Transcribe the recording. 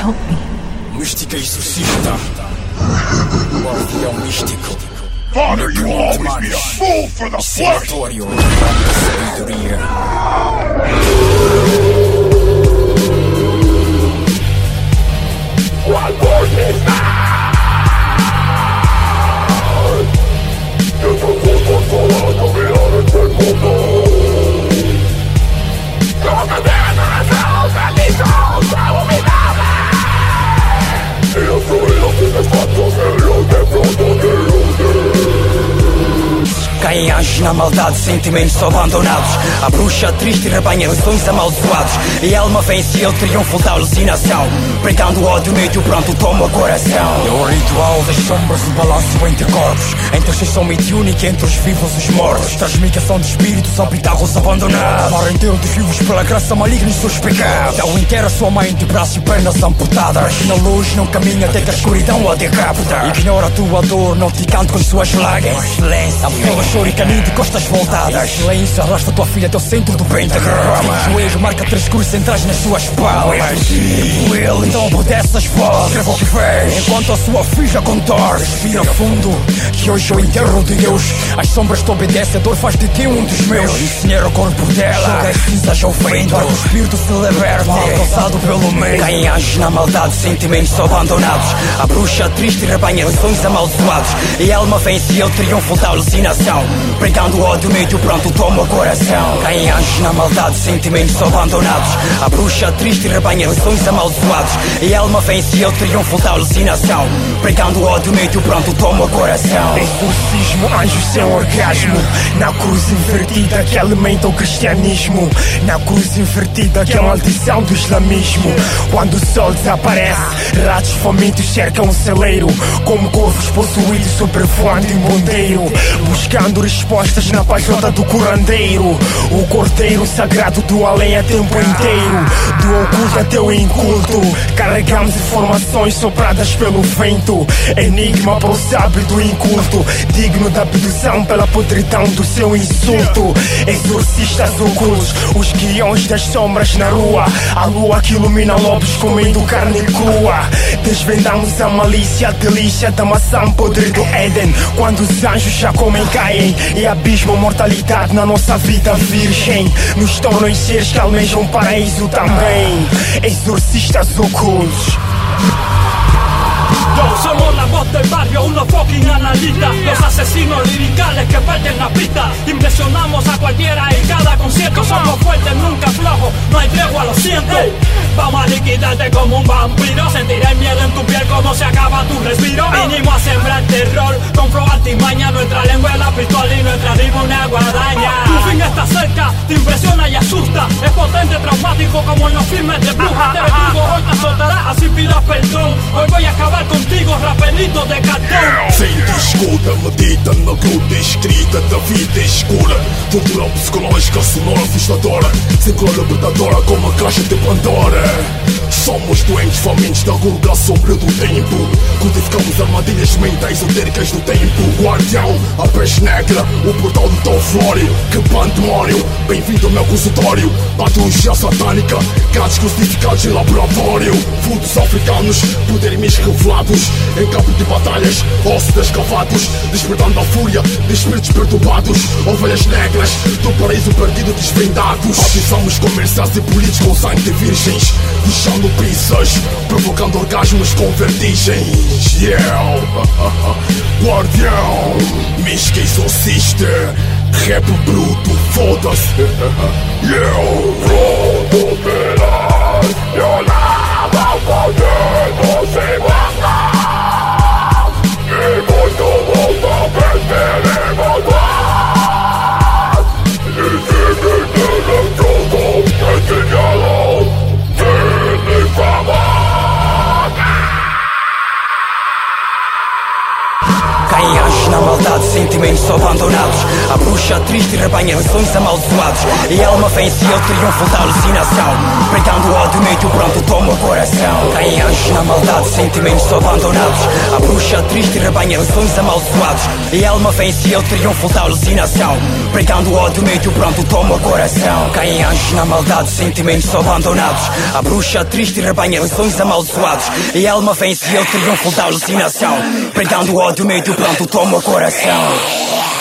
Help me. Mística exorcista. Guardião místico. Father, you always be a fool for the flesh! Sanatório da sabedoria. Caem anjos na maldade, sentimentos abandonados. A bruxa triste rebanha lições amaldiçoados. E a alma vence o triunfo da alucinação. Pregando ódio, medo, pronto, toma o coração. É o ritual das sombras, o balanço entre corpos. Entre a exceção mediúnica, entre os vivos e os mortos. Transmigração de espíritos, habitarros abandonados. Mar inteiro dos vivos pela graça maligna e seus pecados. Dão inteira sua mãe de braços e pernas amputadas. Na luz não caminha até que a escuridão a decapita. Ignora a tua dor, não te canto com suas lágrimas. Silêncio, a pessoa chora e caminha de costas voltadas. Silêncio, arrasta tua filha até o centro do pentagrama. Joelho marca três cores centrais nas suas palmas. Tipo ele, então obedece as vozes. Escreva o que fez, enquanto a sua filha contorce. Respira fundo, que hoje é o enterro de Deus. As sombras te obedecem, a dor faz de ti um dos meus. Ensinhar o corpo dela, joga as cinzas ao vento. O espírito se liberte, alcançado pelo meio. Caem anjos na maldade, sentimentos abandonados. A bruxa triste rebanha lições amaldiçoados. E a alma vence o triunfo da alucinação. Pregando ódio, medo, pronto, toma o coração. Caem anjos na maldade, sentimentos abandonados. A bruxa triste rebanha lições amaldiçoados. E a alma vence o triunfo da alucinação. Pregando ódio, medo, pronto, toma o coração. Exorcismo, anjos sem orgasmo Na cruz invertida que alimenta o cristianismo Na cruz invertida que é a maldição do islamismo Quando o sol desaparece Ratos famintos cercam o celeiro Como corvos possuídos sobrevoando em bondeiro Buscando respostas na pajota do curandeiro. O cordeiro sagrado do além a tempo inteiro. Do oculto até o inculto Carregamos informações sopradas pelo vento. Enigma para o sábio do inculto Digno da abdução pela podridão do seu insulto. Exorcistas ocultos Os guiões das sombras na rua. A lua que ilumina lobos comendo carne crua. Desvendamos a malícia, a delícia da maçã podre do Éden. Quando os anjos já comem, caem E abismo mortalidade na nossa vida virgem. Nos tornam em seres que almejam paraíso também. Exorcistas ocultos. Yo, somos la voz del barrio, unos fucking analistas. Los asesinos liricales que parten la pista. Impresionamos a cualquiera en cada concierto. Somos fuertes, nunca flojos, no hay tregua, lo siento. Vamos a liquidarte como un vampiro. Sentiré el miedo en tu piel como se acaba tu respiro. Vinimos a sembrar terror potente, traumático como en los filmes de brujas Te bendigo, hoy te azotará, así pidas perdón. Hoy voy a acabar contigo, rapelito de cartão Sente escuta, medita na gruta escrita da vida escura. Tortura psicológica, sonora, assustadora. Círcula libertadora como a caixa de Pandora Somos doentes, famintos da ruga sombra do tempo. Codificamos armadilhas mentais esotéricas do tempo. Guardião, a peste negra, o portal do teu flório Que pandemónio, bem-vindo ao meu consultório. Patologia satânica, gatos crucificados em laboratório. Fudos africanos, poderes revelados. Em campo de batalhas, ossos escavados. Despertando a fúria de espíritos perturbados. Ovelhas negras, do paraíso perdido desvendados. Batizamos comerciais e políticos com sangue de virgens. Deixando pizzas, provocando orgasmos com vertigens. Yeah, guardião, mística exorcista Rap bruto, foda-se. Yeah, pronto, na maldade, sentimentos abandonados. A bruxa triste rebanha lições amaldiçoados. E a alma vence o triunfo da alucinação. Pregando ódio, medo, meio, pronto, toma o coração. Caem anjos na maldade, sentimentos abandonados. A bruxa triste rebanha sonhos amaldiçoados. E a alma vence o triunfo da alucinação. Pregando o ódio meio, pronto, toma o coração. Caem anjos na maldade, sentimentos abandonados. A bruxa triste rebanha sonhos amaldiçoados. E a alma vence o triunfo da alucinação. Pregando o ódio meio, pronto, toma o coração